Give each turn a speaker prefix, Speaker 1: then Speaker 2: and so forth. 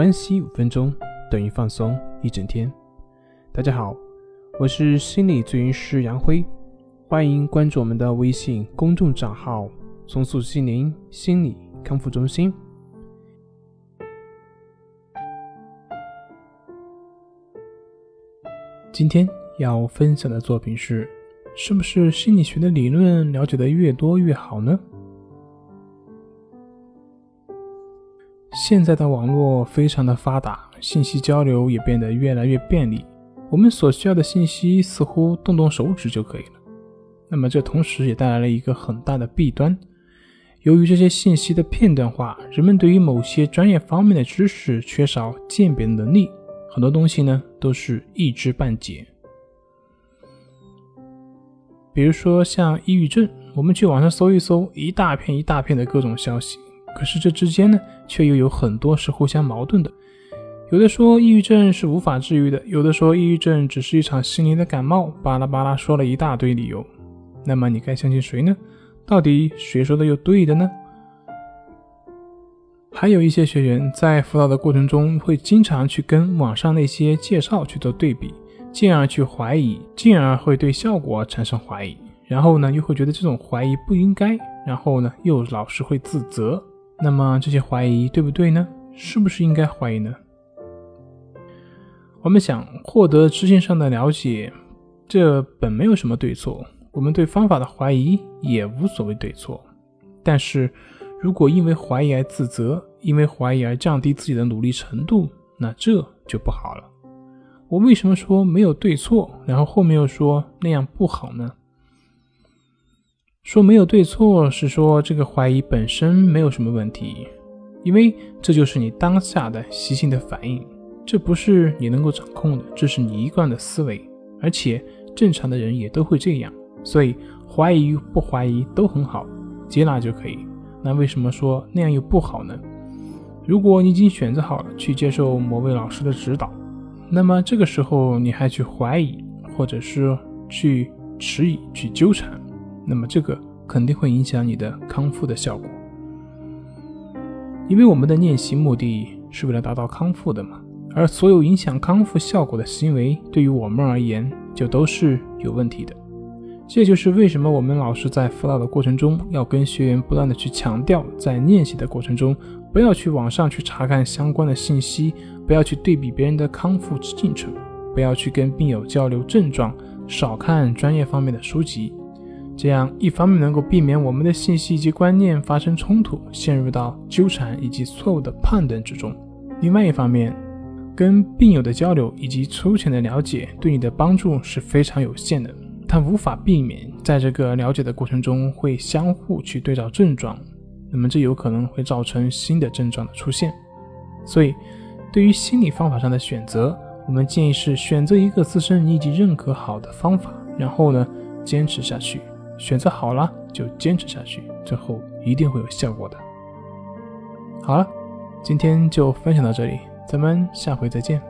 Speaker 1: 关系五分钟等于放松一整天。大家好，我是心理咨询师杨辉，欢迎关注我们的微信公众账号“重塑心灵心理康复中心”。今天要分享的作品是：是不是心理学的理论了解的越多越好呢？现在的网络非常的发达，信息交流也变得越来越便利。我们所需要的信息似乎动动手指就可以了。那么这同时也带来了一个很大的弊端，由于这些信息的片段化，人们对于某些专业方面的知识缺少鉴别能力，很多东西呢都是一知半解。比如说像抑郁症，我们去网上搜一搜，一大片一大片的各种消息。可是这之间呢，却又有很多是互相矛盾的。有的说抑郁症是无法治愈的，有的说抑郁症只是一场心灵的感冒，巴拉巴拉说了一大堆理由。那么你该相信谁呢？到底谁说的又对的呢？还有一些学员在辅导的过程中，会经常去跟网上那些介绍去做对比，进而去怀疑，进而会对效果产生怀疑，然后呢，又会觉得这种怀疑不应该，然后呢，又老是会自责。那么这些怀疑对不对呢？是不是应该怀疑呢？我们想获得知性上的了解，这本没有什么对错。我们对方法的怀疑也无所谓对错。但是，如果因为怀疑而自责，因为怀疑而降低自己的努力程度，那这就不好了。我为什么说没有对错，然后后面又说那样不好呢？说没有对错，是说这个怀疑本身没有什么问题，因为这就是你当下的习性的反应，这不是你能够掌控的，这是你一贯的思维，而且正常的人也都会这样，所以怀疑不怀疑都很好，接纳就可以。那为什么说那样又不好呢？如果你已经选择好了去接受某位老师的指导，那么这个时候你还去怀疑，或者是去迟疑、去纠缠。那么这个肯定会影响你的康复的效果，因为我们的练习目的是为了达到康复的嘛。而所有影响康复效果的行为，对于我们而言就都是有问题的。这就是为什么我们老师在辅导的过程中，要跟学员不断的去强调，在练习的过程中，不要去网上去查看相关的信息，不要去对比别人的康复进程，不要去跟病友交流症状，少看专业方面的书籍。这样一方面能够避免我们的信息以及观念发生冲突，陷入到纠缠以及错误的判断之中；另外一方面，跟病友的交流以及粗浅的了解对你的帮助是非常有限的，它无法避免在这个了解的过程中会相互去对照症状，那么这有可能会造成新的症状的出现。所以，对于心理方法上的选择，我们建议是选择一个自身你已经认可好的方法，然后呢，坚持下去。选择好了就坚持下去，最后一定会有效果的。好了，今天就分享到这里，咱们下回再见。